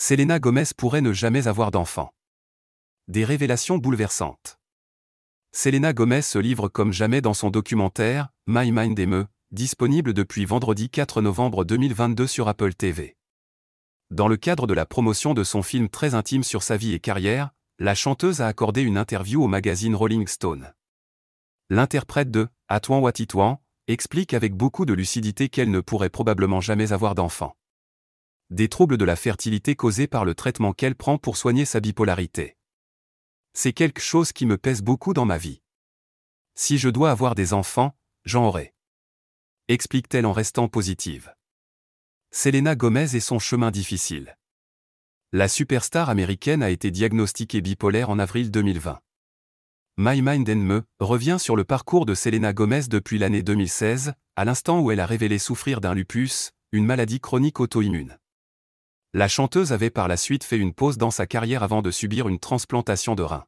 Selena Gomez pourrait ne jamais avoir d'enfant. Des révélations bouleversantes. Selena Gomez se livre comme jamais dans son documentaire, My Mind Me, disponible depuis vendredi 4 novembre 2022 sur Apple TV. Dans le cadre de la promotion de son film très intime sur sa vie et carrière, la chanteuse a accordé une interview au magazine Rolling Stone. L'interprète de Atouan Watitouan explique avec beaucoup de lucidité qu'elle ne pourrait probablement jamais avoir d'enfant. Des troubles de la fertilité causés par le traitement qu'elle prend pour soigner sa bipolarité. C'est quelque chose qui me pèse beaucoup dans ma vie. Si je dois avoir des enfants, j'en aurai. Explique-t-elle en restant positive. Selena Gomez et son chemin difficile. La superstar américaine a été diagnostiquée bipolaire en avril 2020. My Mind and Me revient sur le parcours de Selena Gomez depuis l'année 2016, à l'instant où elle a révélé souffrir d'un lupus, une maladie chronique auto-immune. La chanteuse avait par la suite fait une pause dans sa carrière avant de subir une transplantation de rein.